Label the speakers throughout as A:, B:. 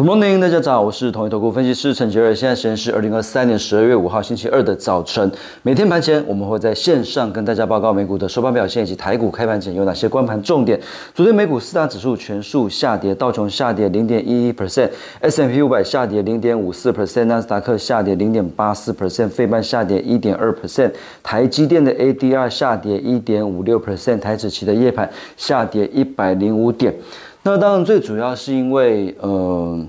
A: Good morning，大家早，我是统一投顾分析师陈杰瑞。现在时间是二零二三年十二月五号星期二的早晨。每天盘前我们会在线上跟大家报告美股的收盘表现以及台股开盘前有哪些关盘重点。昨天美股四大指数全数下跌，道琼下跌零点一一 percent，S M P 五百下跌零点五四 percent，纳斯达克下跌零点八四 percent，费半下跌一点二 percent，台积电的 A D R 下跌一点五六 percent，台指期的夜盘下跌一百零五点。那当然，最主要是因为，呃，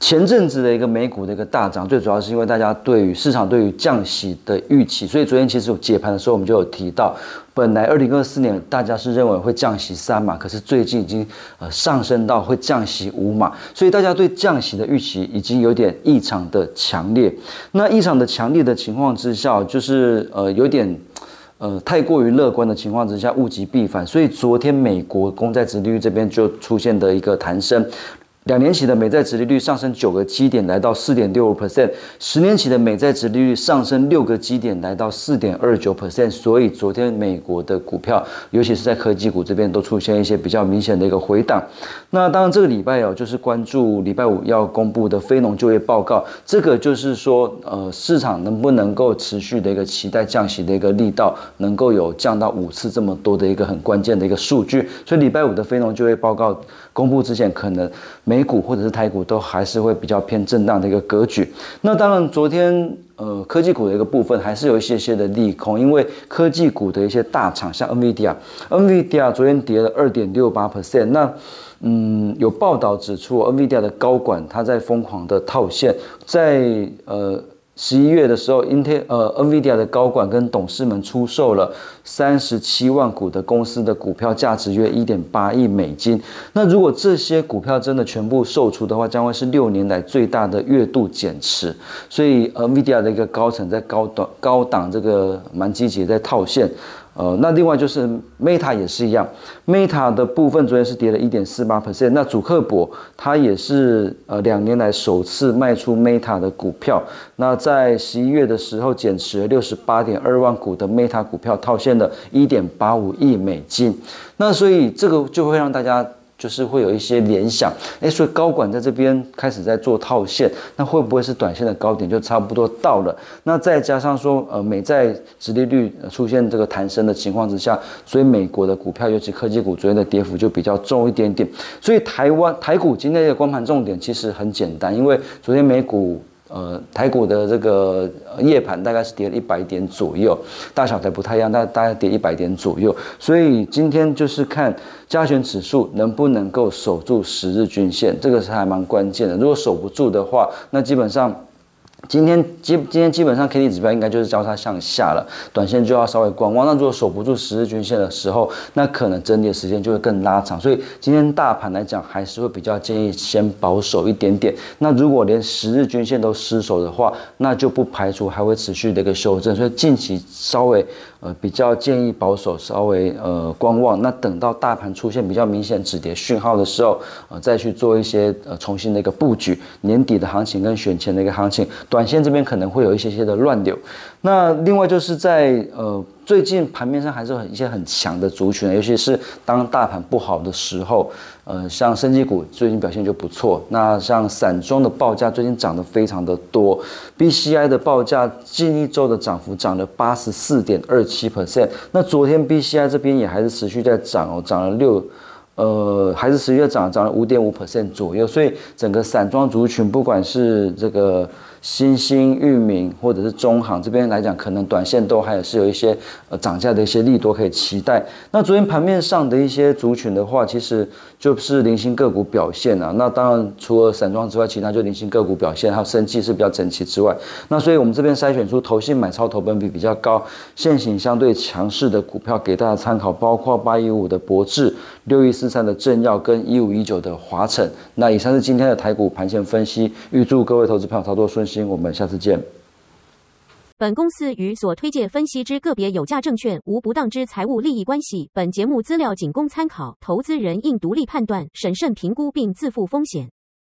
A: 前阵子的一个美股的一个大涨，最主要是因为大家对于市场对于降息的预期，所以昨天其实有解盘的时候，我们就有提到，本来二零二四年大家是认为会降息三码，可是最近已经呃上升到会降息五码，所以大家对降息的预期已经有点异常的强烈。那异常的强烈的情况之下，就是呃有点。呃，太过于乐观的情况之下，物极必反，所以昨天美国公债殖利率这边就出现的一个弹升。两年期的美债殖利率上升九个基点，来到四点六五 percent；十年期的美债殖利率上升六个基点，来到四点二九 percent。所以昨天美国的股票，尤其是在科技股这边，都出现一些比较明显的一个回档。那当然，这个礼拜哦，就是关注礼拜五要公布的非农就业报告，这个就是说，呃，市场能不能够持续的一个期待降息的一个力道，能够有降到五次这么多的一个很关键的一个数据。所以礼拜五的非农就业报告公布之前，可能。美股或者是台股都还是会比较偏震荡的一个格局。那当然，昨天呃科技股的一个部分还是有一些些的利空，因为科技股的一些大厂，像 NVIDIA，NVIDIA 昨天跌了二点六八 percent。那嗯，有报道指出，NVIDIA 的高管他在疯狂的套现，在呃。十一月的时候，Intel 呃，NVIDIA 的高管跟董事们出售了三十七万股的公司的股票，价值约一点八亿美金。那如果这些股票真的全部售出的话，将会是六年来最大的月度减持。所以，NVIDIA 的一个高层在高档高档这个蛮积极在套现。呃，那另外就是 Meta 也是一样，Meta 的部分昨天是跌了一点四八 percent。那主客博它也是呃两年来首次卖出 Meta 的股票。那在十一月的时候减持了六十八点二万股的 Meta 股票，套现了一点八五亿美金。那所以这个就会让大家。就是会有一些联想，哎，所以高管在这边开始在做套现，那会不会是短线的高点就差不多到了？那再加上说，呃，美债殖利率出现这个弹升的情况之下，所以美国的股票，尤其科技股昨天的跌幅就比较重一点点。所以台湾台股今天的光盘重点其实很简单，因为昨天美股。呃，台股的这个夜盘大概是跌了一百点左右，大小台不太一样，但大概跌一百点左右。所以今天就是看加权指数能不能够守住十日均线，这个是还蛮关键的。如果守不住的话，那基本上。今天基今天基本上 K D 指标应该就是交叉向下了，短线就要稍微观望。那如果守不住十日均线的时候，那可能整理的时间就会更拉长。所以今天大盘来讲，还是会比较建议先保守一点点。那如果连十日均线都失守的话，那就不排除还会持续的一个修正。所以近期稍微呃比较建议保守，稍微呃观望。那等到大盘出现比较明显止跌讯号的时候，呃再去做一些呃重新的一个布局。年底的行情跟选前的一个行情。短线这边可能会有一些些的乱流，那另外就是在呃最近盘面上还是很一些很强的族群，尤其是当大盘不好的时候，呃像升级股最近表现就不错，那像散装的报价最近涨得非常的多，BCI 的报价近一周的涨幅涨了八十四点二七 percent，那昨天 BCI 这边也还是持续在涨哦，涨了六。呃，还是十月涨，涨了五点五 percent 左右，所以整个散装族群，不管是这个新兴、域名或者是中行这边来讲，可能短线都还是有一些呃涨价的一些利多可以期待。那昨天盘面上的一些族群的话，其实就是零星个股表现啊。那当然除了散装之外，其他就零星个股表现，还有生计是比较整齐之外，那所以我们这边筛选出投信买超投本比比较高、现行相对强势的股票给大家参考，包括八一五的博智、六一四。三的正耀跟一五一九的华晨，那以上是今天的台股盘前分析，预祝各位投资朋友操作顺心，我们下次见。
B: 本公司与所推介分析之个别有价证券无不当之财务利益关系，本节目资料仅供参考，投资人应独立判断、审慎评估并自负风险。